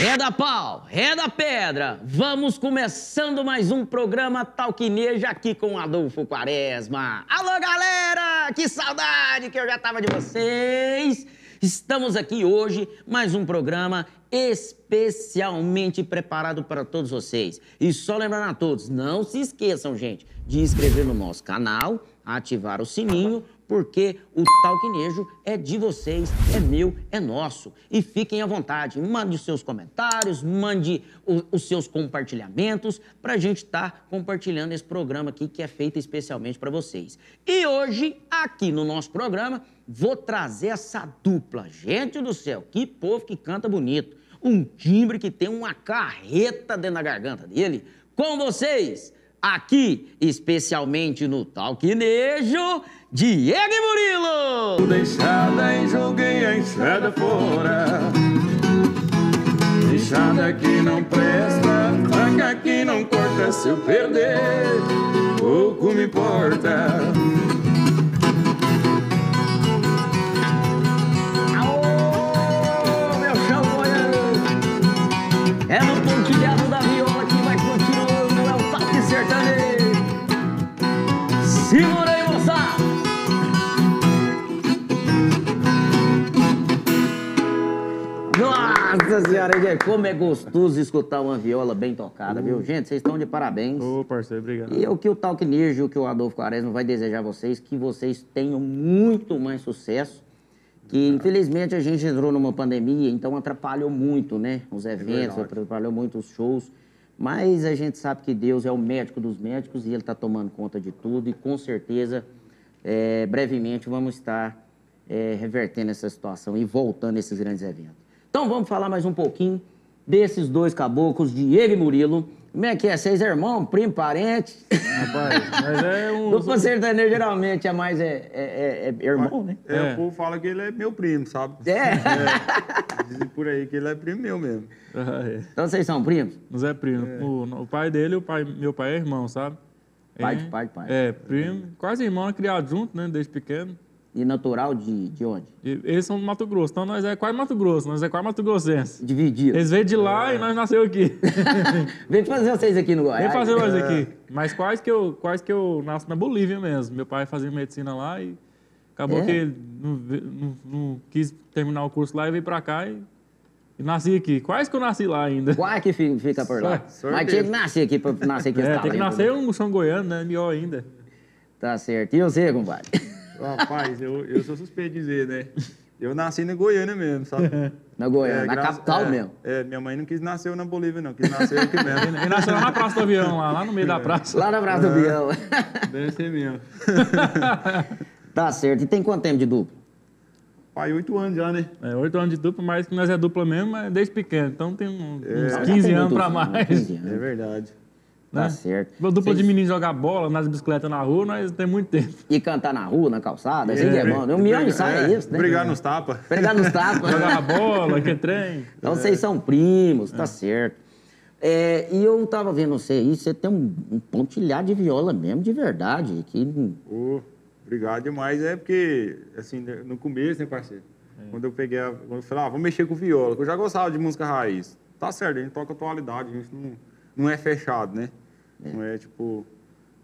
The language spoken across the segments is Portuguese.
Reda pau, reda pedra. Vamos começando mais um programa Talquineja aqui com Adolfo Quaresma. Alô, galera! Que saudade que eu já tava de vocês. Estamos aqui hoje, mais um programa especialmente preparado para todos vocês. E só lembrando a todos, não se esqueçam, gente, de inscrever no nosso canal, ativar o sininho, porque o Talquinejo é de vocês, é meu, é nosso. E fiquem à vontade, mande os seus comentários, mande o- os seus compartilhamentos para a gente estar compartilhando esse programa aqui que é feito especialmente para vocês. E hoje, aqui no nosso programa, vou trazer essa dupla. Gente do céu, que povo que canta bonito. Um timbre que tem uma carreta dentro da garganta dele. Com vocês, aqui, especialmente no Talquinejo, Diego e Murilo! Deixada e joguei a enxada fora. Deixada que não presta, faca que não corta. Se eu perder, pouco me importa. Senhora, como é gostoso escutar uma viola bem tocada, viu? Gente, vocês estão de parabéns. Ô, parceiro, obrigado. E o que o Talk Ninja, o que o Adolfo Quaresma vai desejar a vocês, que vocês tenham muito mais sucesso. Que infelizmente a gente entrou numa pandemia, então atrapalhou muito, né? Os eventos, verdade. atrapalhou muito os shows. Mas a gente sabe que Deus é o médico dos médicos e Ele está tomando conta de tudo. E com certeza, eh, brevemente, vamos estar eh, revertendo essa situação e voltando a esses grandes eventos. Então vamos falar mais um pouquinho desses dois caboclos, Diego e Murilo. Como é que é? Vocês é irmão, primo, parente? Rapaz, mas é um. Dupla sertaneja geralmente é mais é, é- é- é irmão, né? É, É. o povo fala que ele é meu primo, sabe? É. Dizem por aí que ele é primo meu mesmo. Ah, é. Então vocês são primos? Mas é primo. O, o pai dele, o pai, meu pai é irmão, sabe? Pai É, de pai de pai. É, primo. Quase irmão, é criado junto, né? Desde pequeno. E natural de, de onde? Eles são do Mato Grosso. Então nós é quase Mato Grosso, nós é quase Mato Grossense. Dividido. Eles veio de lá e nós nasceu aqui. Vem fazer vocês aqui no Goiás. Vem fazer nós aqui. Mas quase que, eu, quase que eu nasci na Bolívia mesmo. Meu pai fazia medicina lá e acabou É? que ele não, não- não quis terminar o curso lá e veio pra cá e, e nasci aqui. Quase que eu nasci lá ainda. Quase que fi- fica por lá. Sorte Mas tinha que nascer aqui pra nascer aqui. É, tem que nascer né? um São Goiano, né? Melhor ainda. Tá certo. E você, compadre? Rapaz, eu, eu sou suspeito de dizer, né? Eu nasci na Goiânia mesmo, sabe? Na Goiânia, É, na graças- capital é, mesmo. É, minha mãe não quis nascer na Bolívia, não. Quis nascer aqui mesmo. Ele nasceu lá na Praça do Avião, lá, lá no meio da praça. Lá na Praça do Bião. Deve ser mesmo. tá certo. E tem quanto tempo de dupla? Pai, oito anos já, né? É, oito anos de dupla, mas que nós é dupla mesmo, mas desde pequeno. Então tem um- uns já 15 tem anos pra anos, mais. 15 É anos. verdade. Tá né? certo. Uma dupla de Vocês- meninos jogar bola nas bicicletas na rua, nós tem muito tempo. E cantar na rua, na calçada, assim que é bom. Um milhão de sai é isso, né? Brigar nos tapas. Pregar nos tapas. Jogar bola, que trem. Então vocês são primos, tá certo. É, e eu tava vendo você aí, você tem um, um pontilhado de viola mesmo, de verdade. Que, Ô, obrigado demais. É porque, assim, no começo, né, parceiro? Quando eu peguei, a, quando eu falei, ah, vou mexer com viola, que eu já gostava de música raiz. Tá certo, a gente toca atualidade, a gente não, não é fechado, né? Não é tipo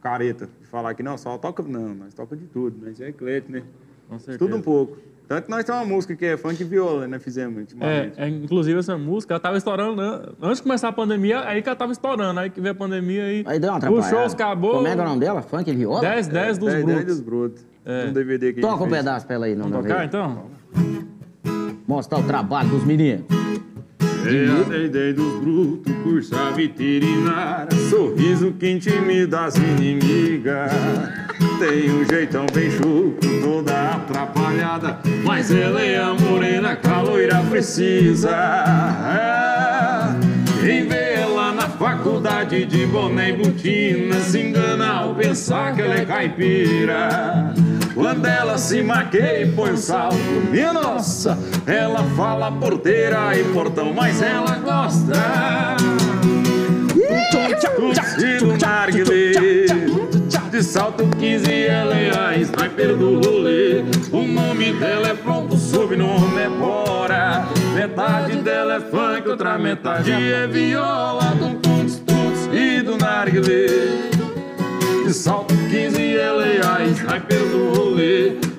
careta, de falar que não, só toca. Não, nós toca de tudo, nós é eclético, né? Com certeza. Tudo um pouco. Tanto que nós temos uma música que é funk e viola, né? Fizemos É, ultimamente. é, inclusive essa música, ela tava estourando, né? antes de começar a pandemia, aí que ela tava estourando, aí que veio a pandemia aí, aí deu uma os atrapalhada. shows acabou, Como é que é o nome dela? Funk e viola? 10, 10 dos 10, 10 dos brutos. brutos. Tem um DVD aqui. Toca um pedaço pra ela aí, não, Vamos não tocar vem. então? Mostrar o trabalho dos meninos. É a Deidei dos brutos, cursa veterinária Sorriso que intimida as inimigas. Tem um jeitão bem chuco, toda atrapalhada. Mas ela é a morena que a loira precisa. É. Quem vê ela na faculdade de boné e botina Se engana ao pensar que ela é caipira quando ela se maqueia e põe o salto, minha nossa, ela fala porteira e portão, mas ela gosta. Curtindo narguilé, De salto 15 ela é a sniper do rolê. O nome dela é pronto, o sobrenome é Bora. Metade dela é funk, outra metade é viola. Do tuts tuts e do narguilé. De salto 15 ela é a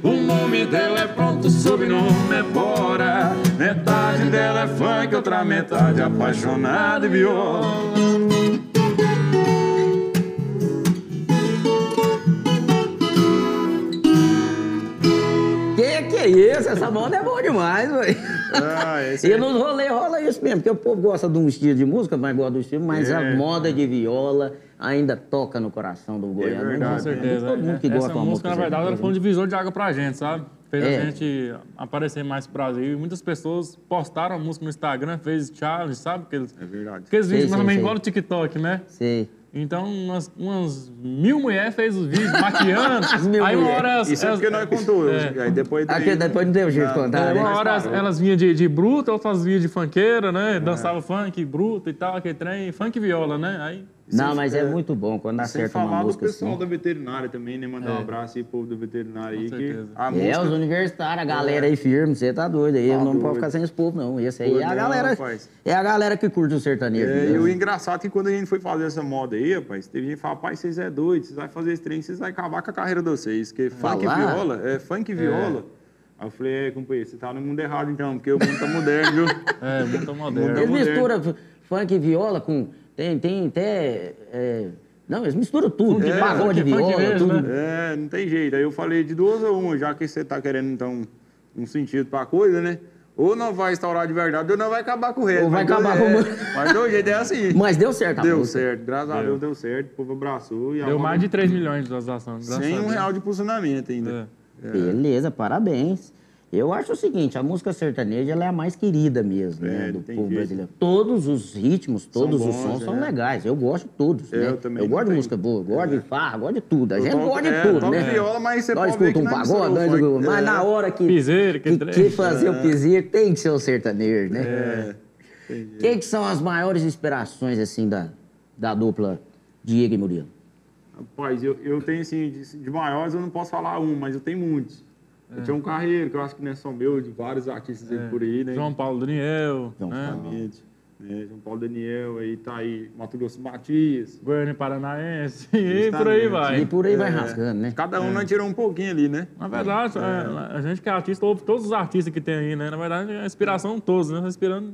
O nome dela é pronto, sobrenome é Bora. Metade dela é funk, outra metade apaixonada e viola. Que que é isso? Essa moda é boa demais, velho. Ah, esse E é- nos rolês rola isso mesmo, porque o povo gosta de um estilo de música, mas gosta do estilo, mas a É. moda de viola ainda toca no coração do goiano. verdade, Com certeza. Todo mundo que É, gosta Essa uma música, na verdade, sertaneja. ela foi um divisor de água pra gente, sabe? Fez É. a gente aparecer mais pro Brasil. E muitas pessoas postaram a música no Instagram, fez challenge, sabe? Aqueles, É verdade. aqueles vídeos menos sei, igual no TikTok, né? Sei. Então, umas, umas mil mulheres fez os vídeos maquiando. As mil aí uma hora elas, Isso é elas- porque nós contou. É. Aí depois daí- Aqui, depois não deu jeito de contar, É, né? uma hora parou. elas vinham de, de bruta, outras vinham de funkeira, né? Dançava funk, bruta e tal, aquele trem, funk e viola, né? Aí, Não, mas é muito bom quando Sem acerta uma falar do música pessoal assim. da veterinária também, né? Mandar um abraço aí pro povo da veterinária aí. Com Que certeza. a É, música... os universitários, a galera aí firme, você tá doido aí. Tá não doido. pode ficar sem esse povo, não. Esse aí Pô, é a não, galera. rapaz. É a galera que curte o sertanejo. É, e mesmo. o engraçado é que quando a gente foi fazer essa moda aí, rapaz, teve gente que fala, pai, vocês é doido, vocês vão fazer esse trem, vocês vão acabar com a carreira de vocês. Porque funk e viola, é funk e viola. Aí eu falei, é, companheiro, você tá no mundo errado então, porque o mundo tá moderno, viu? é, muito moderno. Eles moderno. misturam f- funk e viola com. Tem, tem até. é, Não, eles misturam tudo. Funk, pagode, viola, mesmo, tudo. né? É, não tem jeito. Aí eu falei de duas a uma, já que você tá querendo, então, um sentido pra coisa, né? Ou não vai instaurar de verdade, ou não vai acabar com o resto. Ou vai Mas acabar é, com o- Mas do jeito é assim. Mas deu certo Deu música. certo, graças a Deus deu certo, o povo abraçou. E Deu mais de 3 milhões de visualizações. Sem um real de posicionamento ainda. É. Beleza, parabéns. Eu acho o seguinte, a música sertaneja ela é a mais querida mesmo, É, né, do povo jeito. brasileiro. Todos os ritmos, todos São os bons, sons são é. legais. Eu gosto de todos, Eu né? também eu gosto de música boa, gosto de farra, gosto de tudo. A gente toco- gosta de é, tudo, né? viola, mas você nós pode escuta um pagode, nós mas funk. na hora que, Piseiro, que que, que fazer o piseiro tem que ser o sertanejo, né? É. Quem que são as maiores inspirações, assim, da, da dupla Diego e Murilo? Rapaz, eu, eu tenho assim, de, de maiores eu não posso falar um, mas eu tenho muitos. Eu tinha um carreiro, que eu acho que não é só meu, de vários artistas aí por aí, né? João Paulo Daniel, João né? Né? João Paulo Daniel, aí tá aí, Mato Grosso Matias. Goiânia Paranaense, e por aí vai. E por aí vai É, rasgando, né? Cada um nós tirou um pouquinho ali, né? Na verdade, é, a gente que é artista ouve todos os artistas que tem aí, né? Na verdade, é a inspiração todos, né? Tá Inspirando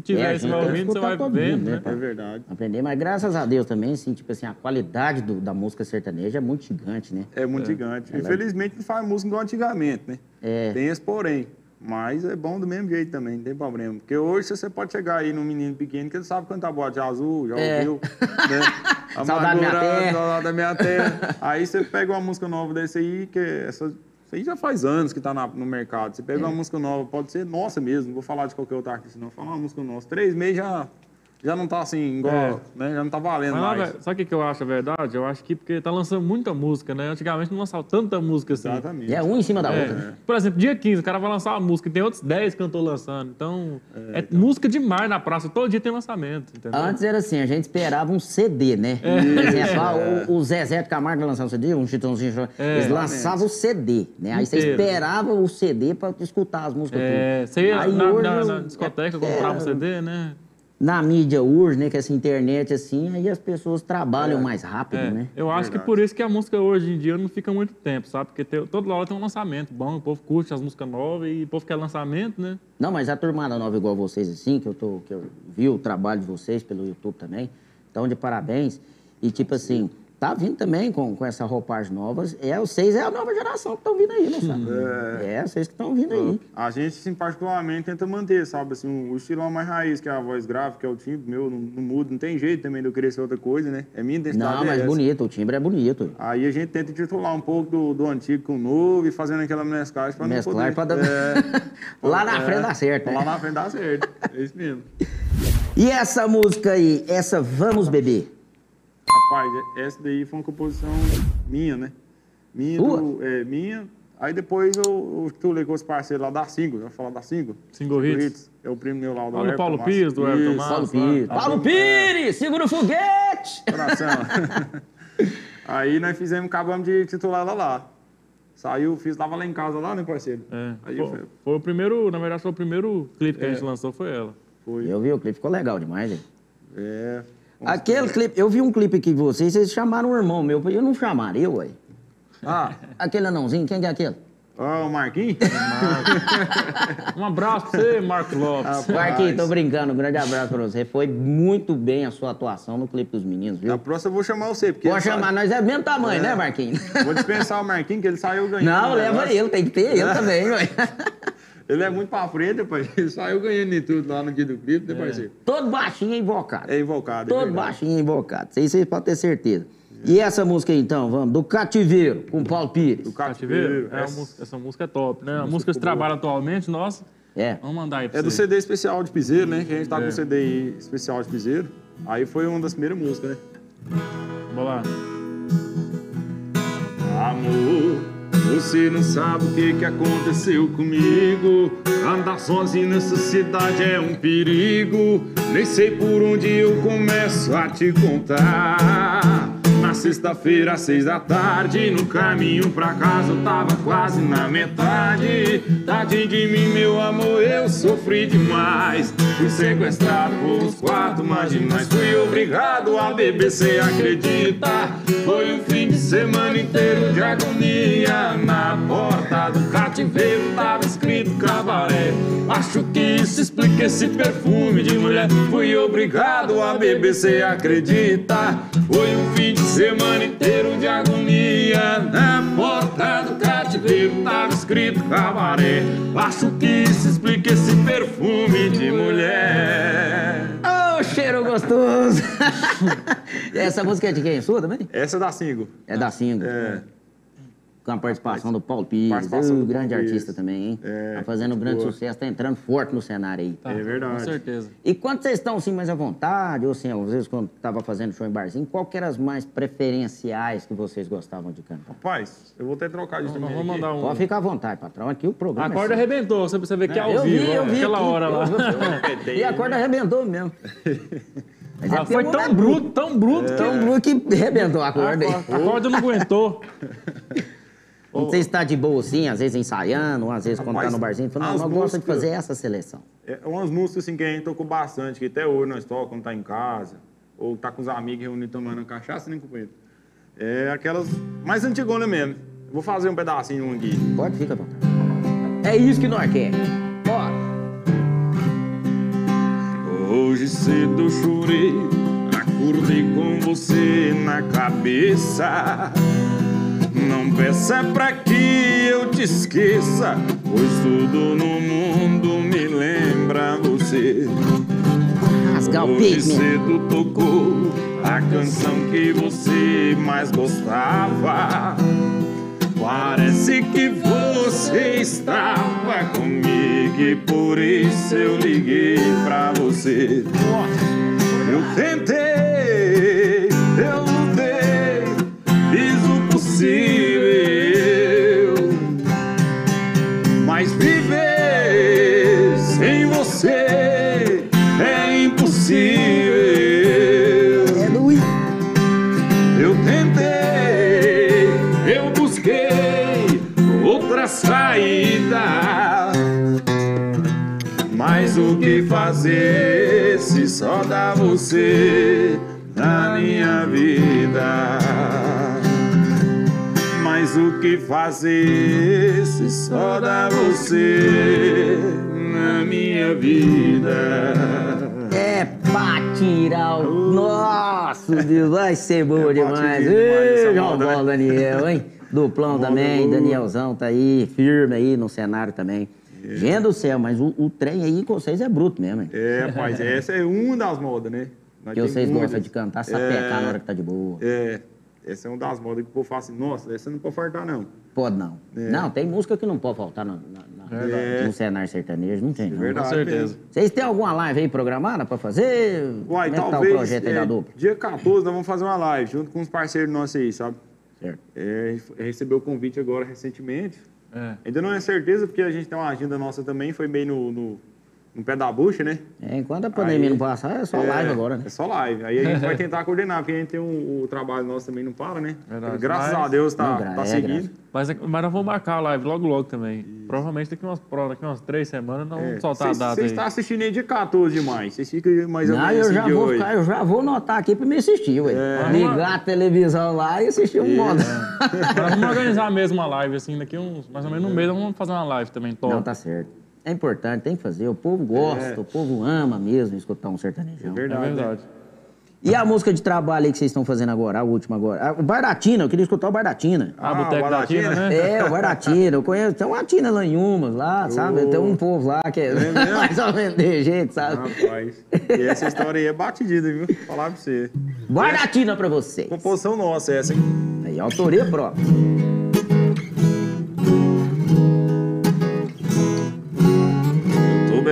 que É, a tiver, tem que ouvindo, você vai mundo, né, né? É verdade. aprender, mas graças a Deus também, assim, tipo assim, a qualidade do- da música sertaneja é muito gigante, né? É muito gigante. Infelizmente não faz música igual antigamente, né? É. Tem esse porém. Mas é bom do mesmo jeito também, não tem problema. Porque hoje você pode chegar aí num menino pequeno que ele sabe cantar bote azul, já É. ouviu. Né? Saudade da minha terra. Saudade da minha terra. Aí você pega uma música nova desse aí, que é essa. Isso aí já faz anos que tá na- no mercado. Você pega É. uma música nova, pode ser nossa mesmo, não vou falar de qualquer outro artista, não. Falar uma música nossa. Três meses já, já não tá assim, igual, É. né? Já não tá valendo Mas, mais. sabe o que que eu acho a verdade? Eu acho que porque tá lançando muita música, né? Antigamente não lançava tanta música assim. Exatamente. E é um em cima da É. outra. né? Por exemplo, dia 15, o cara vai lançar uma música e tem outros 10 cantores lançando. Então, é, música demais na praça. Todo dia tem lançamento, entendeu? Antes era assim, a gente esperava um CD, né? É. Por exemplo, ah, o, o Zezé de Camargo vai lançar um CD, um Chitãozinho, eles lançavam o CD, né? Aí você É, esperava o CD pra escutar as músicas É, tudo. você ia Aí na, hoje na- na discoteca, é, comprava um é, CD, né? Na mídia hoje, né, que essa internet assim, aí as pessoas trabalham mais rápido, É, né? Eu acho que por isso que a música hoje em dia não fica muito tempo, sabe? Porque tem, toda hora tem um lançamento bom, o povo curte as músicas novas e o povo quer lançamento, né? Não, mas a turmada nova igual vocês, assim, que eu, tô, que eu vi o trabalho de vocês pelo YouTube também, então de parabéns. E tipo assim, tá vindo também com, com essa roupagem novas. É, vocês é a nova geração que estão vindo aí, né, sabe? É, vocês que estão vindo aí. A gente, assim, particularmente, tenta manter, sabe, assim, o estilão mais raiz, que é a voz grave, que é o timbre meu, não, não muda, não tem jeito também de eu querer ser outra coisa, né? É minha identidade Não, é mas essa. bonito, o timbre é bonito. Aí a gente tenta titular um pouco do, do antigo com o novo e fazendo aquela mesclagem pra Mesclar não poder... pra dar- É, Lá na é, frente dá certo, né? Lá na frente dá certo, é isso mesmo. E essa música aí, essa Vamos Beber? Rapaz, essa daí foi uma composição minha, né? Minha, do- é, minha. Aí depois eu, eu tulei com os parceiros lá da Single, já falar da Single. Single Hits. É o primo meu lá, o do Everton Paulo. Pires, do Everton. Paulo lá. Pires. Paulo Pires, segura o foguete! Coração. Aí nós fizemos, acabamos de titular ela lá. Saiu, fiz, tava lá em casa lá, né, parceiro? É. Aí Foi, foi, foi o primeiro, na verdade, foi o primeiro clipe que a É. gente lançou, foi ela. foi. Eu vi o clipe, ficou legal demais, hein? É. Aquele clipe, eu vi um clipe aqui de vocês, vocês chamaram um irmão meu, eu não chamaria, ué. Ah, Aquele anãozinho, quem que é aquele? ó, o Marquinhos? Um abraço pra você, Marco Lopes. Marquinhos, tô brincando, um grande abraço pra você. Foi muito bem a sua atuação no clipe dos meninos, Na viu? próxima eu vou chamar você, porque... Pode ele chamar, sai- nós é do mesmo tamanho, né, Marquinhos? Vou dispensar o Marquinhos, que ele saiu ganhando. Não, o leva negócio. ele, tem que ter ele também, ué. Ele é muito pra frente. Ele saiu ganhando em tudo lá no dia do clipe, né, parceiro? Todo baixinho e invocado. É invocado, é Todo verdade. baixinho e invocado. Isso aí vocês podem ter certeza. E essa música aí, então, vamos, do Cativeiro, com Paulo Pires. Do Cativeiro? É, essa- música- essa música é top, né? A música que se trabalha atualmente, nossa. É. Vamos mandar aí pra É do. CD especial de Piseiro, né? Que a gente tá com É. o CD aí especial de Piseiro. Aí foi uma das primeiras músicas, né? Vamos lá. Amor, você não sabe o que, que aconteceu comigo. Andar sozinho nessa cidade é um perigo. Nem sei por onde eu começo a te contar. Sexta-feira, às seis da tarde, no caminho pra casa eu tava quase na metade. Tadinho de mim, meu amor, eu sofri demais. Fui sequestrado por uns quatro marginais. Fui obrigado a beber, cê acredita? Foi um fim de semana inteiro de agonia. Na porta do cativeiro tava escrito cabaré. Acho que isso explica esse perfume de mulher. Fui obrigado a beber, cê acredita? Foi um fim de semana inteiro de agonia. Na porta do cativeiro tava escrito cabaré. Acho que isso explica esse perfume de mulher. Ô, cheiro gostoso! essa música é de quem? Sua também? Essa é da single. É da Singo. É. Com a participação do Paulo Pires. Participação Ô, do grande Paulo artista Pires. também, hein? É, tá fazendo um grande boa. sucesso, tá entrando forte no cenário aí. Tá, É verdade. Com certeza. E quando vocês estão assim mais à vontade, ou assim, às vezes quando tava fazendo show em barzinho, qual que eram as mais preferenciais que vocês gostavam de cantar? Rapaz, eu vou até trocar Vamos, também. vamos mandar um. Pode ficar à vontade, patrão. Aqui o A programa. corda é seu. arrebentou, você precisa ver que é ao eu vivo. vi, eu vi. Aquela aqui. hora lá. arrebentei, E a né? corda arrebentou mesmo. Mas é Ah, porque foi o tão é bruto, tão bruto, É. tão bruto que arrebentou a A corda aí. corda, a corda não aguentou. Não sei se tá de boa assim, às vezes ensaiando, às vezes quando tá Rapaz, no barzinho, fala, não, nós gostamos de músicas- fazer essa seleção. É umas músicas assim que a gente tocou bastante, que até hoje nós tocamos quando tá em casa, ou tá com os amigos reunidos tomando cachaça, nem companheiro. É aquelas mais antigonas mesmo. Vou fazer um pedacinho um aqui. Pode, fica vontade. É isso que nós quer. Bora. Hoje cedo chorei, acordei com você na cabeça. Não peça pra que eu te esqueça, pois tudo no mundo me lembra você. Rasgar o Hoje cedo tocou a canção que você mais gostava. Parece que você estava comigo e por isso eu liguei pra você. Eu tentei, se só dá você na minha vida? É pra tirar o. Nossa, Deus, vai ser boa É demais. Ei, João moda, né? Paulo Daniel, hein? Duplão também, boa. Danielzão tá aí, firme aí no cenário também. Gente do céu, mas o, o trem aí com vocês é bruto mesmo, hein? É, rapaz, essa é uma das modas, né? Nós Que vocês muitas. gostam de cantar, sapecar na hora que tá de boa. É, essa é uma das modas que o povo fala assim, nossa, essa não pode faltar, não. Pode não. É. Não, tem música que não pode faltar no, na- na- Verdade. no cenário sertanejo, não tem. não. verdade. Com certeza. mesmo. Vocês têm alguma live aí programada pra fazer? Uai, Como é que tá o talvez, projeto aí é, da dupla? dia 14 nós vamos fazer uma live, junto com os parceiros nossos aí, sabe? Certo. É, recebeu o convite agora recentemente. É. Ainda não é certeza, porque a gente tem uma agenda nossa também, foi meio no, no, no pé da bucha, né? É, enquanto a pandemia Aí- não passar, é só É, live agora, né? É só live. Aí a gente vai tentar coordenar, porque a gente tem um, o trabalho nosso também não para, né? Verdade. Graças Mas- a Deus tá, gra- tá é, seguindo. Mas, é- mas nós vamos marcar a live logo, logo também. Provavelmente daqui umas, daqui umas três semanas nós vamos soltar a data Vocês estão assistindo aí de 14 demais. Vocês ficam mais ou menos eu assim já, de vou hoje. ficar, eu já vou anotar aqui pra me assistir, ué. É. Ligar a televisão lá e assistir um modo. Nós vamos organizar mesmo uma live, assim, daqui uns, mais ou menos um mês, nós vamos fazer uma live também, top. Não, tá certo. É importante, tem que fazer. O povo gosta, É. o povo ama mesmo escutar um sertanejão. É Verdade. né? verdade. E a música de trabalho aí que vocês estão fazendo agora, a última agora? O Bardatina, eu queria escutar o Bardatina. Ah, Ah, Boteco da? Tina, né? É, o Bardatina, eu conheço. Tem uma Tina lá em Umas, lá, sabe? Tem um povo lá que é, mesmo? mais ou menos de jeito, sabe? Rapaz. E essa história aí é batidida, viu? Vou falar pra você. Bardatina pra vocês. Composição nossa essa, hein? Aí, autoria própria.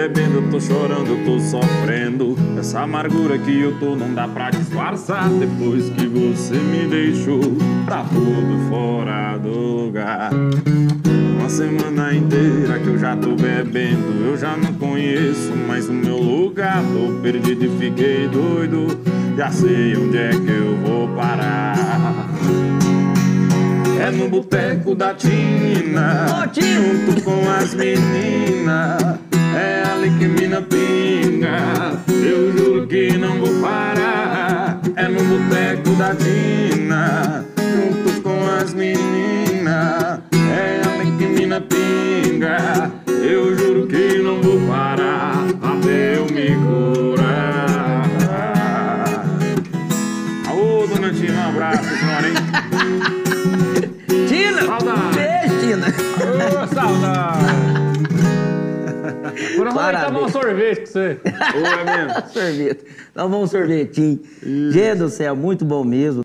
Bebendo, eu tô chorando, eu tô sofrendo. Essa amargura que eu tô não dá pra disfarçar. Depois que você me deixou pra tudo fora do lugar. Uma semana inteira que eu já tô bebendo, eu já não conheço mais o meu lugar. Tô perdido e fiquei doido. Já sei onde é que eu vou parar. É no boteco da Tina! junto com as meninas. É ali que mina pinga. Eu juro que não vou parar. É no boteco da Tina, junto com as meninas. É ali que mina pinga. Eu juro que não vou parar até eu me curar. Alô, dona Tina, um abraço, senhora, hein? Onde vai tomar um sorvete com você? É mesmo? Sorvete. Nós vamos um sorvetinho. Gente do céu, muito bom mesmo.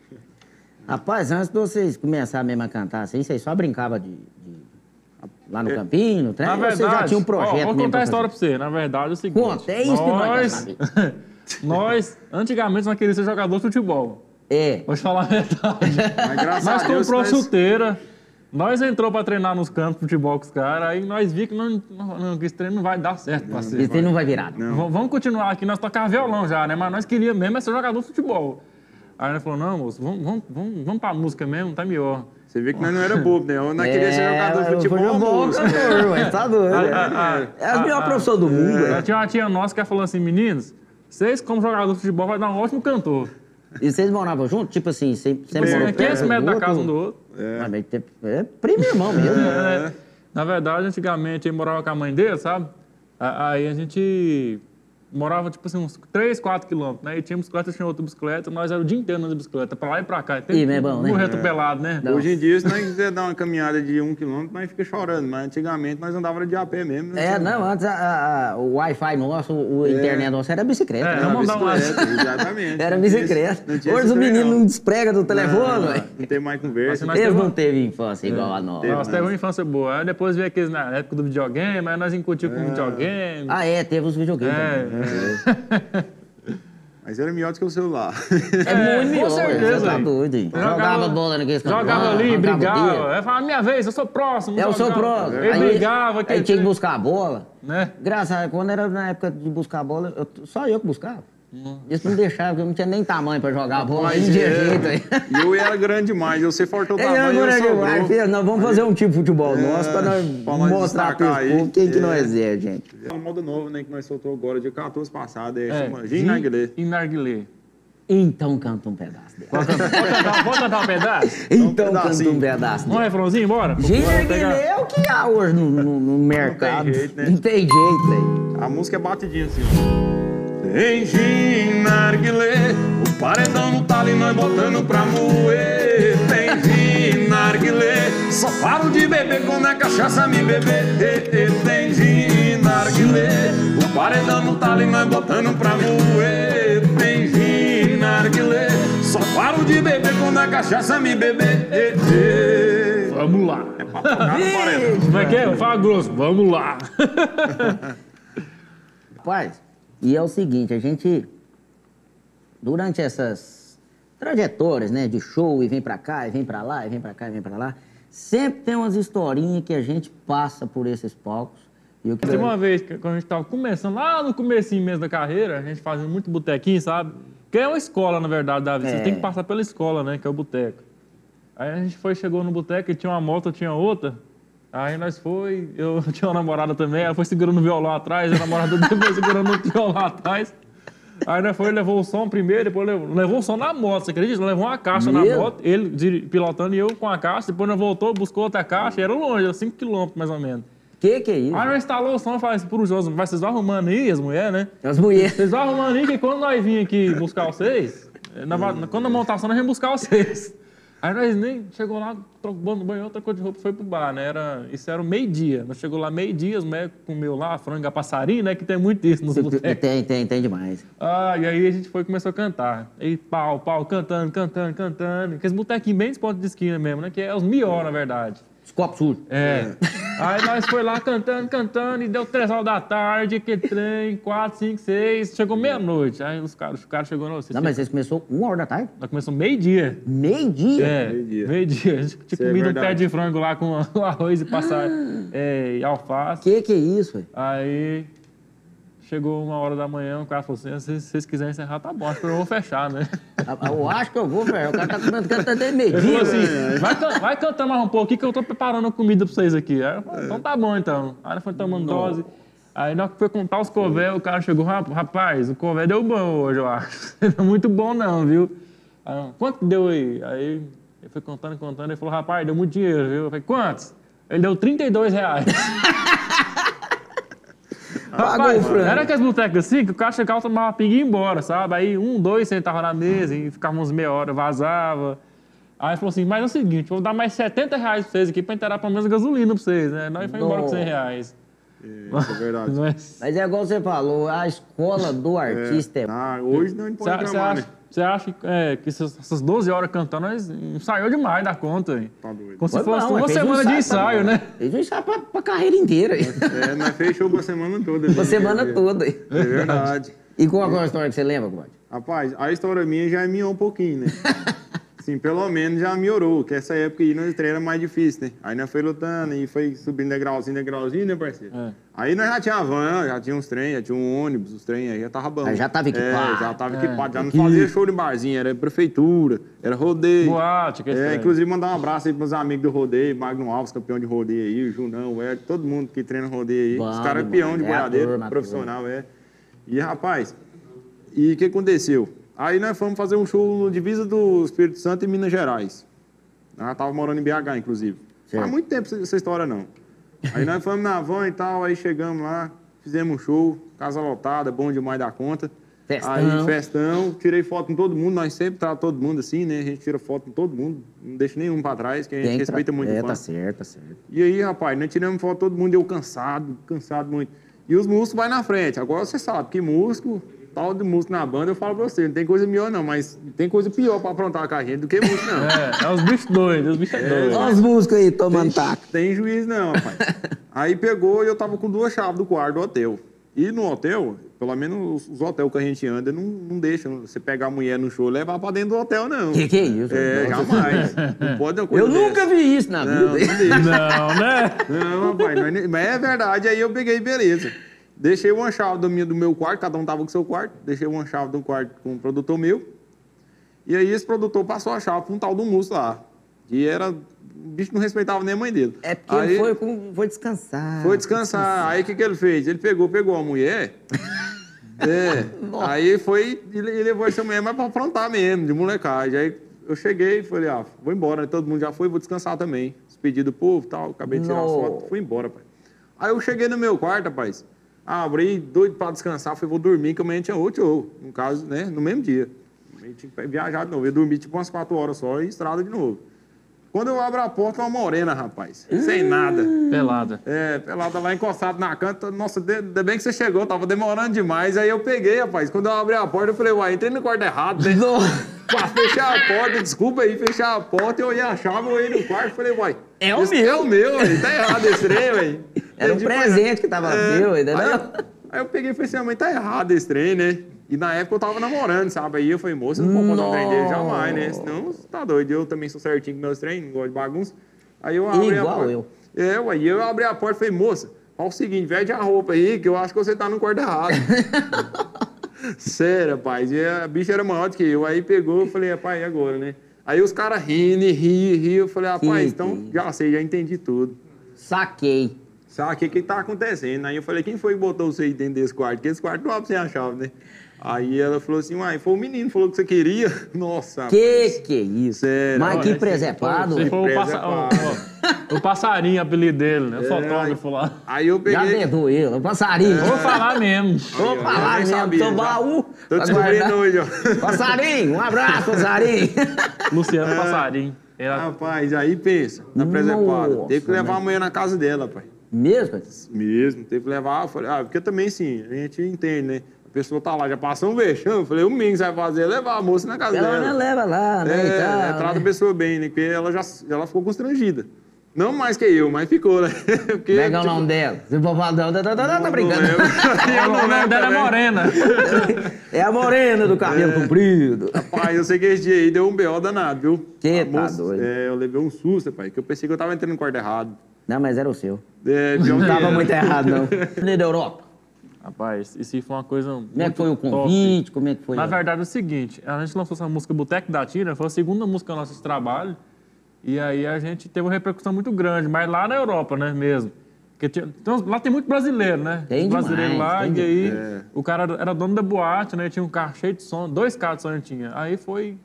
Rapaz, antes de vocês começarem mesmo a cantar assim, vocês só brincavam de, de- lá no campinho, no trem? Na verdade, vocês já tinham um ó, projeto vou mesmo contar a história pra você. Na verdade, é o seguinte. Conta, é isso que nós nós, antigamente, nós queríamos ser jogador de futebol. É. Vou te falar a verdade. Mas graças nós a Deus, comprou nós- chuteira, nós entrou pra treinar nos campos de futebol com os caras, aí nós vimos que, não, não, não, que esse treino não vai dar certo pra você. Esse trem não vai virar. não. Vamos continuar aqui, nós tocávamos violão já, né? Mas nós queríamos mesmo é ser jogador de futebol. Aí nós falou, não, moço, vamos, vamos, vamos, vamos pra música mesmo, tá melhor. Você vê que nós não era bobo, né? Nós queríamos ser jogador de futebol música. cantor, ué, tá doido. ah, é a melhor profissão do mundo, Já ué. tinha uma tia nossa que falou assim, meninos, vocês como jogador de futebol vai dar um ótimo cantor. E vocês moravam juntos? Tipo assim, assim, morou é 500 perto metros da casa um do outro. Ah, mas tem- É primo e irmão mesmo. É, Na verdade, antigamente, ele morava com a mãe dele, sabe? A- Aí a gente morava, tipo assim, uns 3, 4 quilômetros, né? E tinha bicicleta, tinha outra bicicleta, nós era o dia inteiro nas bicicletas, pra lá e pra cá. Ih, mas é bom, né? Morrer atropelado, né? Não. Hoje em dia, se nós quiser dar uma caminhada de um quilômetro, nós fica chorando. Mas antigamente nós andávamos de a pé mesmo. né? É, não, antes a- a- o Wi-Fi nosso, o a internet nosso era bicicleta. É, né? Era uma- bicicleta, exatamente. Era Não tinha bicicleta. não tinha Hoje trem, meninos não. não despregam do telefone, Não, não tem mais conversa. Mas Eles teve não teve infância igual a nossa. Nós teve uma infância boa. Aí depois veio aqueles na época do videogame, aí nós incutimos com videogame. Ah, é, teve os videogames. É, Mas era melhor do que o celular. É, É, muito com melhor, certeza, Você tá doido, hein? Jogava, bola naqueles campos Jogava ali, dedo. brigava. Aí falava, minha vez, eu sou próximo. É o seu jogava. próximo. Ele brigava. aí que- tinha que buscar a bola. Né? Graças a quando era na época de buscar a bola, eu- só eu que buscava. Eles não deixavam, porque eu não tinha nem tamanho pra jogar a bola, Mas de é, jeito aí. Eu era grande demais. Você faltou o É, tamanho, eu que vai, sobrou. filho, nós vamos fazer um tipo de futebol É, nosso pra nós mostrar aí. povo quem que É. nós é, gente. É uma moda nova, né, que nós soltou agora, dia 14 passado, é, É, chama Gin Narguilé. Gin Narguilé. Então canta um pedaço dele. Pode cantar, pode cantar- pode cantar um pedaço? Então canta pedacinho. um pedaço Um dele. refrãozinho, bora? Gin Bora pegar. Narguilé é o que há hoje no, no- no mercado. jeito, né? Não tem jeito, velho. A música é batidinha assim, ó. Tem gin narguilé, o paredão no talo e nós botando pra moer. Tem gin narguilé, só paro de beber quando a cachaça me beber. Tem gin narguilé, o paredão no talo e nós botando pra moer. Tem gin narguilé, só paro de beber quando a cachaça me beber. Vamos lá. Pra tocar no paredão. Como é que é? Fala grosso. Vamos lá. Rapaz, e é o seguinte, a gente, durante essas trajetórias, né, de show, e vem pra cá, e vem pra lá, e vem pra cá, e vem pra lá, sempre tem umas historinhas que a gente passa por esses palcos E eu uma vez, que, quando a gente tava começando, lá no comecinho mesmo da carreira, a gente fazia muito botequinho, sabe? Que é uma escola, na verdade, Davi. Você É. tem que passar pela escola, né? Que é o boteco. Aí a gente foi, chegou no boteco e tinha uma moto, tinha outra. Aí nós foi, eu tinha uma namorada também, ela foi segurando o violão atrás, a namorada foi segurando o violão atrás. Aí nós foi, levou o som primeiro, depois levou, levou o som na moto, você acredita? Levou uma caixa na Meu? moto, ele pilotando e eu com a caixa, depois nós voltou, buscou outra caixa, era longe, era 5km mais ou menos. Que que é isso? Aí nós instalou o som e falei assim pro Josi, vai, vocês vão arrumando aí, as mulheres, né? As mulheres. Vocês vão arrumando aí que quando nós vim aqui buscar vocês, eh, na quando a montação nós vimos buscar vocês. Aí nós nem chegou lá, trocou no banho, coisa de roupa, foi pro bar, né? Era, isso era o meio-dia. Nós chegou lá meio-dia, os médicos comeu lá, frango a passarinho, né? Que tem muito isso nos botecos. Tem, tem, tem demais. Ah, e aí a gente foi e começou a cantar. E pau, pau, cantando, cantando, cantando. Aqueles botequinhos bem de pontos de esquina mesmo, né? Que é os melhores, na verdade. Os copos sujos. É. Aí nós foi lá cantando, cantando, e deu três horas da tarde, que trem, quatro, cinco, seis, chegou meia-noite. Aí os caras, os caras chegou, não, vocês Não, mas vocês começou uma hora da tarde? nós começamos meio-dia. Meio-dia? É, Meio-dia. meio-dia. A gente tinha é comido um pé de frango lá com arroz e passar é, e alface. Que que é isso, velho? Aí chegou uma hora da manhã, o cara falou assim: se vocês quiserem encerrar, tá bom, acho que eu vou fechar, né? Ah, Eu acho que eu vou, velho. O cara tá desde Ele falou meio-dia. assim: velho. vai, can- vai cantando mais um pouquinho que eu tô preparando comida pra vocês aqui. Aí eu falei, então tá bom então. Aí foi tomando dose. Aí nós foi contar os cové, o cara chegou, "Rap- rapaz, o cové deu bom hoje, eu acho. Não é muito bom não, viu? Aí, quanto que deu aí? Aí ele foi contando, contando, ele falou, rapaz, deu muito dinheiro, viu? Eu falei, quantos? Ele deu 32 reais. Pagou Rapaz, frango. era aqueles botecos assim que o cara chegava, tomava pinga e ia embora, sabe? Aí um, dois sentava na mesa e ficava uns meia hora, vazava. Aí falou assim, mas é o seguinte, vou dar mais 70 reais pra vocês aqui pra inteirar pelo menos gasolina pra vocês, né? Nós foi embora com 100 reais. Isso é verdade. Mas, Mas é igual você falou, a escola do artista é... Ah, hoje não pode Você reclamar, acha, né? você acha que, é, que essas, essas 12 horas cantando, nós ensaiou demais da conta, hein? Tá doido. Como se fosse uma fez um semana de pra- ensaio, né? Fez um ensaio pra, pra carreira inteira. É, nós fechou pra semana toda. Pra né? semana É, toda. É verdade. E qual é a história que você lembra, Comode? Rapaz, a história minha já miou um pouquinho, né? Sim, pelo menos já melhorou, que essa época aí nós treinos era mais difícil, né? Aí nós foi lutando e foi subindo degrauzinho, degrauzinho, né, parceiro? É. Aí nós já tinha van, já tinha uns trem, já tinha um ônibus, os trem aí já tava bom. Aí já tava equipado. É, já tava equipado, já não Aqui. fazia show de barzinho, era prefeitura, era rodeio. Boate, que É, inclusive mandar um abraço aí pros amigos do rodeio, Magno Alves, campeão de rodeio aí, o Junão, o Hélio, todo mundo que treina rodeio aí. Bom Os caras é peão de é boiadeiro, profissional, é. E, rapaz, e o que aconteceu? Aí nós fomos fazer um show no divisa do Espírito Santo em Minas Gerais. Nós tava morando em BH, inclusive. Certo. Faz muito tempo essa- história, não. Aí nós fomos na van e tal, aí chegamos lá, fizemos um show, casa lotada, bom demais da conta. Festão. Aí, festão, tirei foto com todo mundo, nós sempre tratamos todo mundo assim, né? A gente tira foto com todo mundo, não deixa nenhum pra trás, que a gente Tem respeita muito É, o fã. tá certo, tá certo. E aí, rapaz, nós tiramos foto todo mundo, eu cansado, cansado muito. E os músicos vai na frente. Agora você sabe que músico, tal de músico na banda, eu falo pra você, não tem coisa melhor não, mas tem coisa pior pra aprontar com a gente do que músico não. É, é os bichos doidos, os bichos doidos. Olha os músicos aí tomando taco. tem juiz não, rapaz. Aí pegou e eu tava com duas chaves do quarto do hotel. E no hotel, pelo menos os, hotéis que a gente anda, não, não deixam você pegar a mulher no show e levar pra dentro do hotel, não. Que que é isso? É, Nossa. jamais. Não pode uma coisa Eu nunca dessa. vi isso na Não, vida. não. Não, né? Não, rapaz, não é nem- mas é verdade. Aí eu peguei, beleza. Deixei uma chave do meu, do meu quarto, cada um tava com o seu quarto. Deixei uma chave do quarto com um produtor meu. E aí esse produtor passou a chave pra um tal do músico lá. Que era. O bicho não respeitava nem a mãe dele. É porque aí, ele foi, foi descansar. foi descansar. Aí o que, que ele fez? Ele pegou, pegou a mulher. É. aí foi e le- levou essa mulher mais pra afrontar mesmo, de molecagem. Aí eu cheguei e falei, ah, vou embora, né? Todo mundo já foi, vou descansar também. Despedi do povo e tal, acabei de tirar as Não. fotos, fui embora, pai. Aí eu cheguei no meu quarto, rapaz. Abri, doido pra descansar, falei, vou dormir, que amanhã tinha outro show. No caso, né, no mesmo dia. Eu tinha que viajar de novo. Eu dormi tipo umas quatro horas só e estrada de novo. Quando eu abro a porta, uma morena, rapaz. Sem nada. Pelada. É, pelada lá encostado na canta. Nossa, de- ainda bem que você chegou, tava demorando demais. Aí eu peguei, rapaz. Quando eu abri a porta, eu falei, uai, entrei no quarto errado, né? Pra fechar a porta, desculpa aí, fechar a porta, eu olhei a chave, eu olhei no quarto, falei, uai. É o meu. É o meu, velho. Tá errado esse trem, velho. Era um Entendi, presente que tava seu, entendeu? Aí, eu- aí eu peguei e falei assim, "Ah, mãe, tá errado esse trem, né? E na época eu tava namorando, sabe? Aí eu falei, moça, não pode botar um trem dele jamais, né? Senão você tá doido. Eu também sou certinho com meus treinos, não gosto de bagunça. Aí eu abri a Igual porta. eu. É, ué, e eu abri a porta e falei, moça, Fala o seguinte, veste a roupa aí, que eu acho que você tá no quarto errado. Sério, rapaz. E a bicha era maior do que eu. Aí pegou, eu falei, rapaz, e agora, né? Aí os caras rindo, e riam, riam. Eu falei, rapaz, então é já sei, já entendi tudo. Saquei. Sabe o que que tá acontecendo? Aí eu falei, quem foi que botou você aí dentro desse quarto? Porque esse quarto não abre sem a chave, né? Aí ela falou assim, uai, foi o menino que falou que você queria. Nossa, Que que é isso? Sério, Mas que presepado. Se ué. for o, passa- é o- o- o passarinho, apelido dele, né? O É, fotógrafo lá. Aí eu Já peguei... dedou ele, o passarinho. Vou falar mesmo. Vou eu falar mesmo, sabia, seu já. baú. Tô descobrindo hoje, ó. Passarinho, um abraço, passarinho. Luciano Passarinho. Era- Rapaz, aí pensa, na presepada. Nossa, Teve que levar mas- a mulher na casa dela, pai. Mesmo? Mesmo, teve que levar. Eu falei, ah, porque também sim, a gente entende, né? A pessoa tá lá, já passou um vexame. Eu falei, o mínimo que você vai fazer é levar a moça na casa Ela dela. não leva lá, né? e É, tal, é, trata né? a pessoa bem, né? Porque ela já ela ficou constrangida. Não mais que eu, mas ficou, né? Porque, é que é o tipo, nome dela? Se for falar dela, tá, tá, tá, tá brincando. o nome dela é. Morena. É a morena do cabelo comprido. Pai, eu sei que esse dia aí deu um B.O. danado, viu? Que A tá doido. É, eu levei um susto, pai, que eu pensei que eu tava entrando no quarto errado. Não, mas era o seu. É, Não que tava era. muito errado, não. Falei da Europa. Rapaz, isso foi uma coisa. Como é que foi o top. convite? Como é que foi? Na a- verdade é o seguinte, a gente lançou essa música Boteco da Tina, foi a segunda música nossa de trabalho, e aí a gente teve uma repercussão muito grande, mas lá na Europa, né, mesmo. Porque tinha- então, lá tem muito brasileiro, né? Tem demais, lá, tem e aí É. o cara era- era dono da boate, né? Tinha um carro cheio de som, dois carros de som ele tinha. Aí foi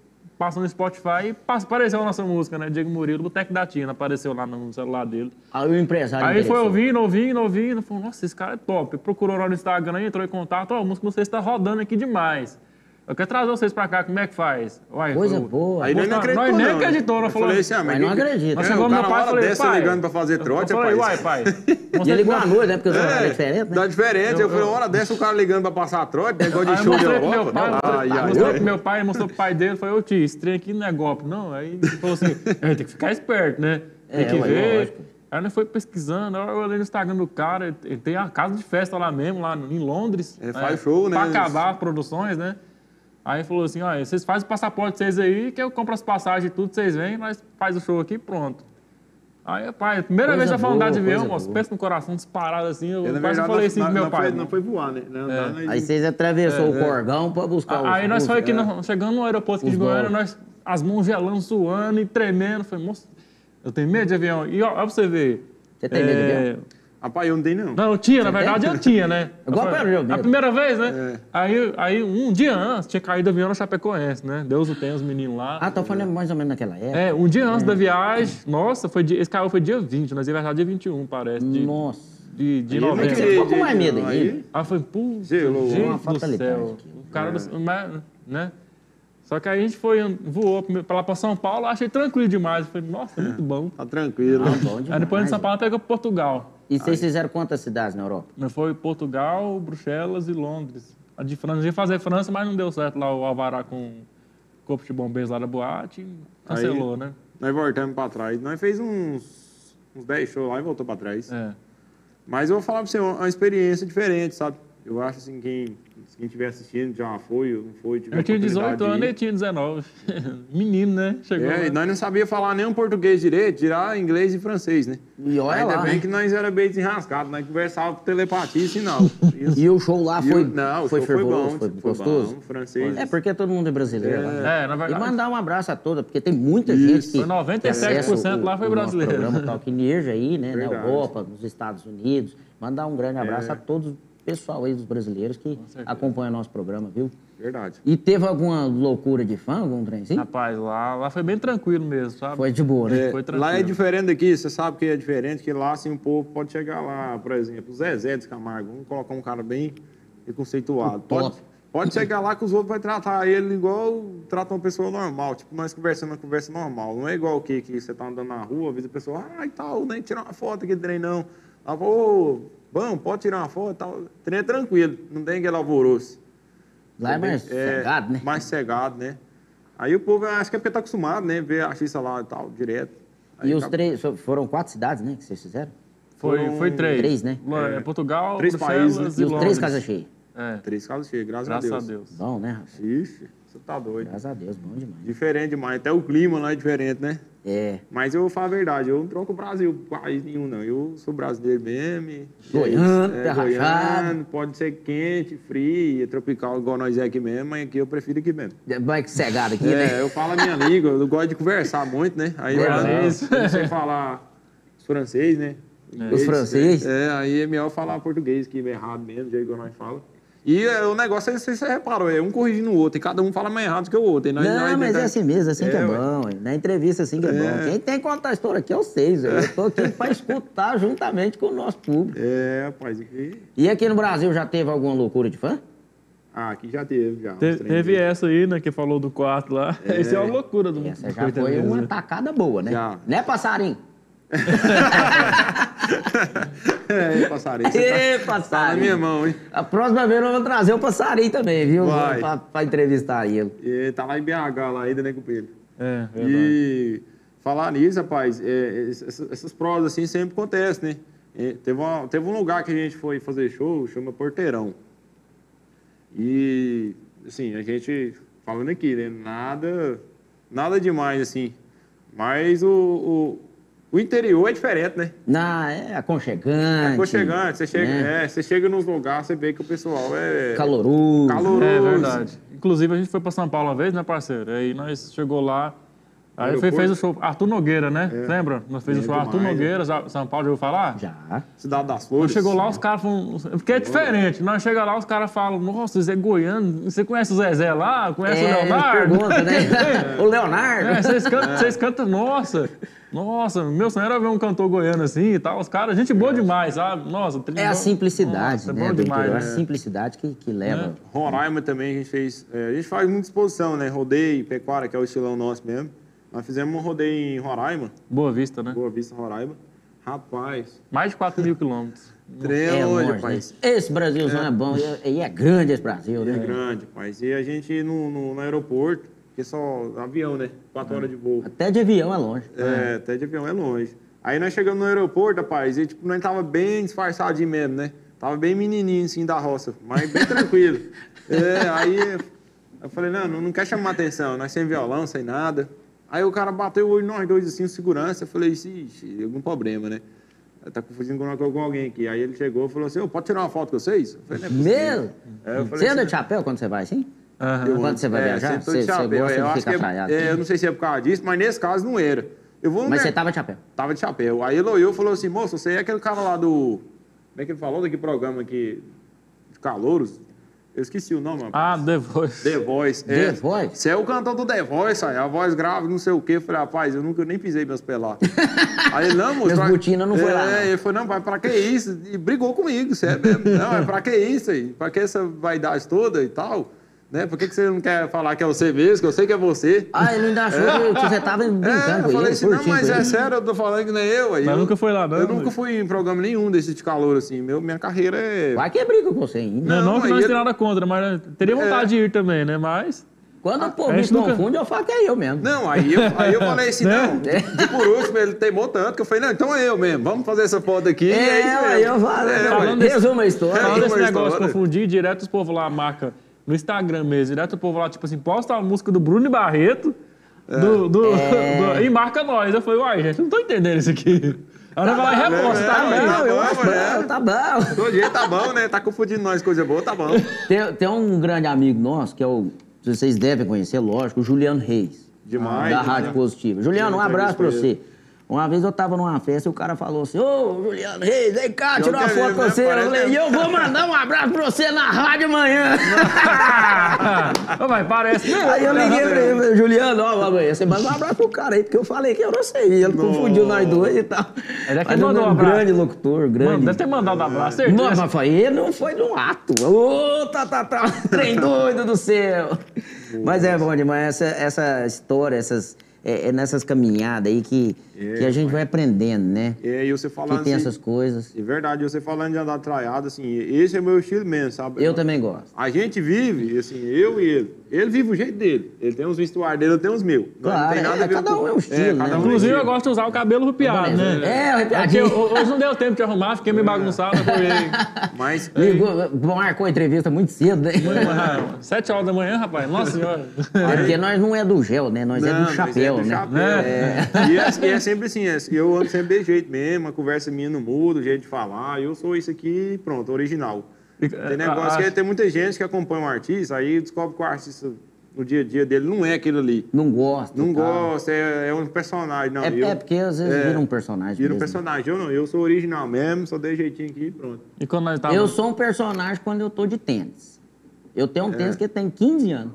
passando no Spotify e apareceu a nossa música, né? Diego Murilo, Boteco da Tina, apareceu lá no celular dele. Aí o empresário Aí foi ouvindo, ouvindo, ouvindo, falou, nossa, esse cara é top. Procurou lá no Instagram, entrou em contato, ó, a música de vocês está rodando aqui demais. Eu quero trazer vocês pra cá, como é que faz? Uai, Coisa eu- boa. Aí nós não Nós acreditou, nem não. acreditou, nós Eu falou- falei assim, ah, Mas não que- acredito. Nós É, meu cara pai e uma hora falei, dessa pai, ligando pra fazer trote, eu falei, rapaz. uai, pai. E ele ligou à noite, né? Porque o celular é diferente, né? Dá diferente. Eu, falei, uma hora dessa o cara ligando pra passar trote, negócio Aí de eu show de Europa. meu pai, Ai, mostrei, ai, mostrei ai. pro meu pai, mostrou pro pai dele, falei, ô tio, esse trem aqui não é golpe, não. Aí ele falou assim, "É, tem que ficar esperto, né? Tem É, que ué, ver. Aí nós foi pesquisando, aí eu olhei no Instagram do cara, ele- ele tem a casa de festa lá mesmo, lá em Londres. É, faz show, né? Pra acabar as produções, né? Aí falou assim, ó, vocês fazem o passaporte de vocês aí, que eu compro as passagens e tudo, vocês vêm, nós faz o show aqui e pronto. Aí, pai, primeira Coisa vez que eu fui andar de avião, moço, pensa no coração disparado assim, eu quase verdade, falei não- assim pro não- meu não pai. foi- Não foi voar, né? Não, não, nós- Aí vocês atravessou o Corgão pra buscar o. Aí nós foi aqui, é. chegando no aeroporto aqui de Goiânia, nós, as mãos gelando, suando e tremendo. Falei, moço, eu tenho medo de avião. E ó, ó pra você ver. Você tem medo de é, avião? Rapaz, eu não tenho, não. Não, eu tinha, na verdade eu tinha, né? Igual eu mesmo. A primeira vez, né? É. Aí, aí, um dia antes, tinha caído avião na Chapecoense, né? Deus o tem, os meninos lá. Ah, tá falando mais ou menos naquela época. É, um dia antes da viagem, nossa, foi dia, esse caiu foi dia 20, nós ia viajar dia 21, parece, de, Nossa. de, de Aí novembro. Você ficou com mais medo Aí-? Aí foi, puta, Gelou. gente Uma do céu. aqui. O cara, do, mas, né? Só que aí a gente foi, voou pra lá pra São Paulo, achei tranquilo demais. Falei, nossa, muito bom. Tá tranquilo. Ah, bom Aí demais. depois de São Paulo pegou Portugal. E vocês fizeram quantas cidades na Europa? Foi Portugal, Bruxelas e Londres. A de França, a gente ia fazer França, mas não deu certo lá o Alvará com o corpo de bombeiros lá da boate. Cancelou, né? Nós voltamos pra trás. Nós fez uns, uns 10 shows lá e voltou pra trás. É. Mas eu vou falar pra você, uma, uma experiência diferente, sabe? Eu acho assim, quem quem estiver assistindo já foi ou não foi, tiver Eu tinha oportunidade 18 de anos, ele tinha 19. Menino, né? Chegou. É, lá. e nós não sabia falar nem um português direito, tirar inglês e francês, né? E olha Ainda lá. bem que nós era bem desenrascados, nós conversávamos por telepatia e sinal. E o show lá E foi, o- não, o foi foi fervoroso, bom, foi foi gostoso? bom, francês. É porque todo mundo é brasileiro lá. É, na E verdade. mandar um abraço a toda, porque tem muita Isso. gente que. Foi 97% que acessa o- lá foi o brasileiro. programa Talk News aí, né? Na Verdade. Europa, nos Estados Unidos. Mandar um grande abraço É. a todos o pessoal aí dos brasileiros que o nosso programa, viu? Verdade. E teve alguma loucura de fã, algum trem assim? Rapaz, lá, lá foi bem tranquilo mesmo, sabe? Foi de boa, né? É, Foi tranquilo. lá é diferente daqui, você sabe que é diferente, que lá assim o povo pode chegar lá, por exemplo, o Zezé de Camargo, vamos colocar um cara bem conceituado. Pode, pode chegar lá que os outros vão tratar ele igual tratam uma pessoa normal, tipo, nós conversando uma conversa normal. Não é igual o que, que você tá andando na rua, às vezes a pessoa, ah, e tal, nem tirar uma foto aqui, trem não. Ela fala, ô, bom, pode tirar uma foto e tal. O trem é tranquilo, não tem aquele alvoroço. Lá é mais cegado, né? Mais cegado, né? Aí o povo, acho que é porque tá acostumado, né? Ver artista lá e tal, direto. Aí E os acaba- três, foram quatro cidades, né, que vocês fizeram? Foi, Foram foi três. três, né? Lá, é, Portugal, Três Bruxelas países, E e os três casas cheias. É, Três casas cheias, graças, graças a a Deus. Deus. Bom, né, rapaz? Ixi, você tá doido. Graças a Deus, bom demais. Diferente demais. Até o clima lá é diferente, né? É. Mas eu vou falar a verdade, eu não troco o Brasil por país nenhum, não. Eu sou brasileiro mesmo. e- Goiano, é, rachada. goiano, pode ser quente, frio, tropical, igual nós é aqui mesmo, mas aqui eu prefiro aqui mesmo. Vai cegado aqui, É, né? eu falo a minha língua, eu gosto de conversar muito, né? Aí eu não sei falar os francês, né? Inglês, francês? É, aí é melhor falar português, que é errado mesmo, do jeito que nós fala. E é, o negócio é, você, você reparou, é um corrigindo o outro, e cada um fala mais errado que o outro. E nós, Não, nós mas é assim mesmo, assim que é É, ué. bom. ué. Na entrevista, assim que é, bom. Quem tem que contar a história aqui é vocês. Eu tô aqui pra escutar juntamente com o nosso público. É, rapaz, aqui... E aqui no Brasil já teve alguma loucura de fã? Ah, aqui já teve, já. Te- teve essa aí, né, que falou do quarto lá. Isso é uma loucura do Essa do já foi uma tacada boa, né? Já. Né, passarinho? É, passarinho. Ê, tá, tá na passarinho. minha mão, hein? A próxima vez nós vamos trazer o passarinho também, viu? Vai. Pra, pra entrevistar ele. E tá lá em BH, lá ainda, né, companheiro? É, verdade. E falar nisso, rapaz, é, essas, essas provas assim sempre acontecem, né? É, teve, uma- teve um lugar que a gente foi fazer show, chama Porteirão. E, assim, a gente, falando aqui, né? Nada, nada demais, assim. Mas o, o, o interior é diferente, né? Não, é aconchegante. É aconchegante, você chega, né? é, você chega nos lugares, você vê que o pessoal é Caloroso. caloroso. É verdade. Inclusive, a gente foi pra São Paulo uma vez, né, parceiro? Aí nós chegou lá. Aí foi, fez o show. Arthur Nogueira, né? Lembra? Nós fez o É show Arthur demais, Nogueira, Sa- São Paulo, já ouviu falar? Já. Cidade das Flores. chegou lá, os caras falam. Porque é diferente. Nós chega lá, os caras falam: Nossa, você é goiano. Você conhece o Zezé lá? Conhece É, o ele Leonardo? pergunta, né? o Leonardo. É, vocês cantam, vocês cantam, nossa, nossa, meu sonho era ver um cantor goiano assim e tal. Os caras, gente boa demais, sabe? Nossa, É a simplicidade, Nossa, é né? bom do demais, né? A simplicidade que, que leva. Roraima também a gente fez. é, a gente faz muita exposição, né? Rodeio, pecuária, que é o estilão nosso mesmo. Nós fizemos um rodeio em Roraima, Boa vista, né? Boa Vista, Roraima. Rapaz, Mais de 4 mil quilômetros. trem É rapaz. Esse Brasilzão é, bom. E é, é grande esse Brasil, É né? grande, rapaz. E a gente no, no, no aeroporto, que é só avião, né? Quatro horas de voo. Até de avião é longe. É, até de avião é longe. Aí nós chegamos no aeroporto, rapaz, e tipo, nós tava bem disfarçadinho mesmo, né? Tava bem menininho, assim, da roça, mas bem tranquilo. É, aí eu falei, não, não, não quer chamar atenção, nós sem violão, sem nada. Aí o cara bateu o olho nós dois, assim, o segurança, eu falei, ixi, algum problema, né? Tá confundindo com com alguém aqui. Aí ele chegou e falou assim, ô, pode tirar uma foto com vocês? Eu falei, não é possível. Mesmo? É, eu falei Você anda assim, de chapéu quando você vai assim? Aham. Quando você vai é, viajar? sempre tô de Você, você chapéu. gosta eu de acho ficar que é- é, eu não sei se é por causa disso, mas nesse caso não era. Eu vou Mas você tava de chapéu? Tava de chapéu. Aí ele olhou e falou assim, moço, você é aquele cara lá do... Como é que ele falou daquele programa aqui? De Calouros? Eu esqueci o nome, rapaz. Ah, The Voice. The Voice. The é. Voice? Você é o cantor do The Voice, aí, a voz grave, não sei o quê. Eu falei, rapaz, eu nunca nem pisei meus pés lá. aí ele, não, moço... Meus pra- não foi é, lá, não. ele falou, não, pai, pra que isso? E brigou comigo, sério mesmo. Não, é pra que isso aí? Pra que essa vaidade toda e tal? Né? Por que, que você não quer falar que é você mesmo, que eu sei que é você? Ah, ele ainda achou que- que você tava brincando É, eu com falei ele, assim, não, mas é ele. sério, eu tô falando que nem eu. Aí Mas eu, nunca foi lá, não, Eu nunca fui em programa nenhum desse de calor, assim. Meu, minha carreira é... Vai que é briga com você ainda. Não, não Não, que nós ele- temos nada contra, mas teria vontade de ir também, né? Mas. Quando o povo a me gente nunca- confunde, eu falo que é eu mesmo. Não, aí eu, aí eu falei assim, Né? não, de, de por último, ele teimou tanto que eu falei, não, então é eu mesmo, vamos fazer essa foto aqui. É, isso aí eu falo, É, né? Falando desse- resumo a história. Falando desse negócio confundir, direto os povos lá marca no Instagram mesmo, direto o povo lá, tipo assim, posta a música do Bruno e Barreto do, do, É. do- e marca nós. Eu falei, uai, gente, eu não tô entendendo isso aqui. Aí nós vai lá e reposta, é, tá? é, bem? Não, eu bom, acho é. bom, tá bom. Todo jeito tá bom, né? Tá confundindo nós, coisa boa, tá bom. Tem, tem um grande amigo nosso, que é o. Vocês devem conhecer, lógico, o Juliano Reis. Demais, Da né? Rádio Positiva. Juliano, um abraço pra você. Uma vez eu tava numa festa e o cara falou assim: Ô, Juliano Reis, vem cá, tirar uma foto né? você. Eu falei: e eu vou mandar um abraço pra você na rádio amanhã. Ô, vai, parece. Aí eu liguei pra ele, Juliano, ó, amanhã você manda um abraço pro cara aí, porque eu falei que eu não sei. Ele confundiu nós dois e tal. Ele é que Mas mandou um um abraço. grande locutor, grande. Mano, deve ter mandado um abraço, Não, certeza. mas foi, ele não foi no ato. Ô, tá, tá, tá, trem doido do céu. Mas é bom demais, essa, essa história, essas, é, é nessas caminhadas aí que, É, que a gente vai aprendendo, né? É, e você Que falando tem assim, essas coisas. de verdade, você falando de andar traiado, assim, esse é meu estilo mesmo, sabe? Eu também gosto. A gente vive, assim, eu e ele, Ele vive o jeito dele. Ele tem os vestuários dele, eu tenho os meus. Nós Claro, não tem é, nada a ver cada com- um é um estilo, cada né? um é Inclusive, eu gosto de usar o cabelo arrepiado, né? É, o Porque hoje não deu tempo de arrumar, fiquei meio bagunçado, acordei. Mas Ligou, marcou a entrevista muito cedo, né? Sete horas da manhã, rapaz. Nossa senhora. É porque nós não é do gel, né? Nós é Não, do mas chapéu, é do né? chapéu. É. E, é, e é sempre assim, é- eu ando sempre de jeito mesmo, a conversa minha não muda, o jeito de falar, eu sou isso aqui, pronto, original. Tem é, negócio que tem muita gente que acompanha um artista, aí descobre que o artista, no dia a dia dele, não é aquilo ali. Não gosta. Não tal. gosta, é, é um personagem. Não, É, eu, é porque às vezes é, vira um personagem. Vira um mesmo. personagem. Eu não, eu sou original mesmo, só dei jeitinho aqui e pronto. E quando nós Tá tava... Eu sou um personagem quando eu tô de tênis. Eu tenho um tênis que tem 15 anos.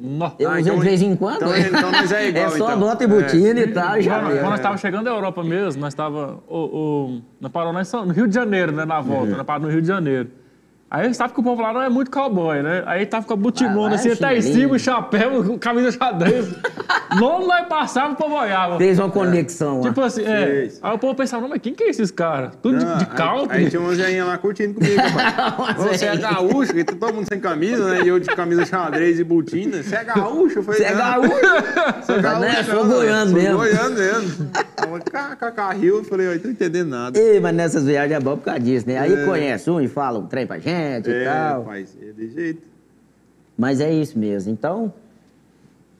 Nó. Eu É. Ah, uso então- de vez em quando. então- então nós é igual, só então. bota e botina e tal, já Quando, quando nós estávamos chegando da Europa mesmo, nós estávamos. O, o, nós paramos nós, no Rio de Janeiro, né? Na volta, nós paramos no Rio de Janeiro. Aí sabe que o povo lá não é muito cowboy, né? Aí tava com a Ah, butimona lá é assim, até em cima, chapéu, camisa xadrez. Não nós passávamos, o povo olhava. Fez uma conexão lá. Tipo assim, é. Aí o povo pensava, não, mas quem que é esses caras? Tudo de, Não, de aí- country? Aí, tinha uma zeinha lá curtindo comigo, rapaz. Você é gaúcho, que todo mundo sem camisa, né? E eu de camisa xadrez e botina. Você é gaúcho? Eu falei, Você é "Não, gaúcho? Sou gaúcho, Né? Sou não, goiano sou mesmo. goiano mesmo. Rio, eu falei, eu tô entendendo nada. Ei, mas nessas viagens é bom por causa disso, né? Aí conhece um e fala um trem pra gente e É, tal. rapaz, é de jeito. Mas é isso mesmo. Então,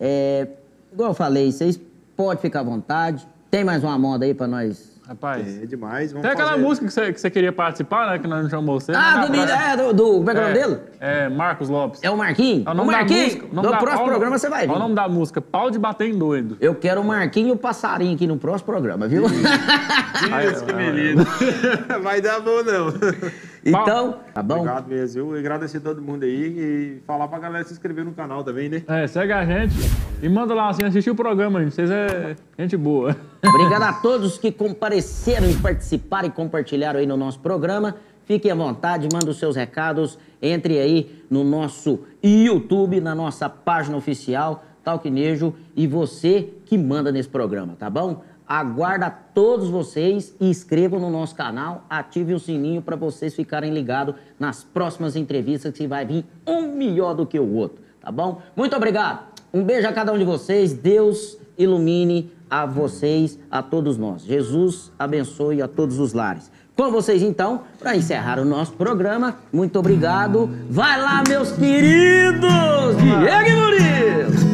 é, igual eu falei, vocês podem ficar à vontade. Tem mais uma moda aí pra nós? Rapaz. É demais. Vamos Tem aquela fazer. música que você, que você queria participar, né? Que nós não chamamos você. Ah, mas do, é, do, do. Como é que é o nome dele? É, Marcos Lopes. É o Marquinho? É o o nome da Marquinho, música. o no da- próximo olha o- programa você vai olha vir. o nome da música, Pau de Bater em Doido. Eu quero o Marquinho e o Passarinho aqui no próximo programa, viu? Isso, que beleza. Vai dar bom, não. então, tá bom? Obrigado mesmo. Eu agradecer todo mundo aí e falar pra galera se inscrever no canal também, né? É, segue a gente e manda lá assim, assistir o programa, gente. Vocês é gente boa. Obrigado a todos que compareceram e participaram e compartilharam aí no nosso programa. Fiquem à vontade, mandem os seus recados. Entre aí no nosso YouTube, na nossa página oficial, Talquinejo, e você que manda nesse programa, tá bom? Aguarda todos vocês e inscrevam no nosso canal, ative o sininho para vocês ficarem ligados nas próximas entrevistas que vai vir um melhor do que o outro, tá bom? Muito obrigado. Um beijo a cada um de vocês. Deus ilumine a vocês, a todos nós. Jesus abençoe a todos os lares. Com vocês, então, para encerrar o nosso programa, muito obrigado. Vai lá, meus queridos! Diego e Murilo!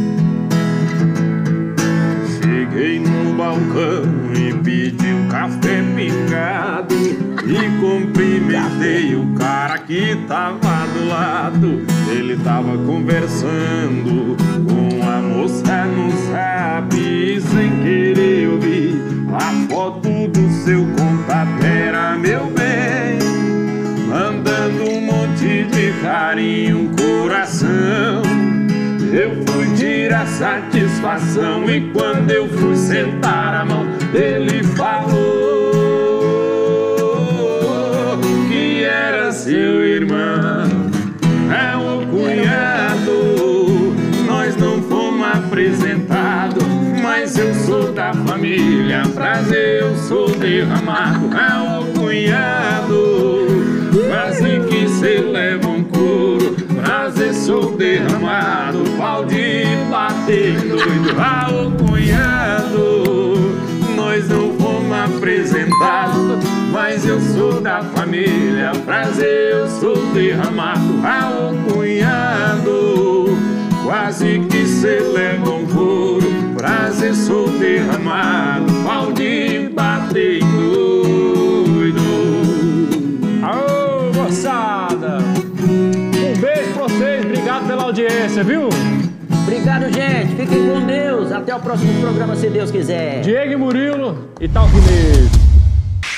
Cheguei no balcão e pedi um café picado. E cumprimentei o cara que tava do lado. Ele tava conversando com a moça no zap E sem querer eu vi a foto do seu contato Era meu bem. Mandando um monte de carinho, coração. Eu fui tirar satisfação e quando eu fui sentar a mão, ele falou que era seu irmão, é o cunhado. Nós não fomos apresentados, mas eu sou da família. Prazer, eu sou derramado, é o cunhado. Quase que cê leva um couro, prazer, sou derramado. Doido, ah, o cunhado. Nós não fomos apresentados, mas eu sou da família. Prazer, eu sou derramado, ah, o cunhado. Quase que cê leva um couro, prazer, sou derramado. Pau de bater doido. Aô, moçada! Um beijo pra vocês, obrigado pela audiência, viu? Obrigado, gente. Fiquem com Deus. Até o próximo programa, se Deus quiser. Diego e Murilo e tal que mesmo.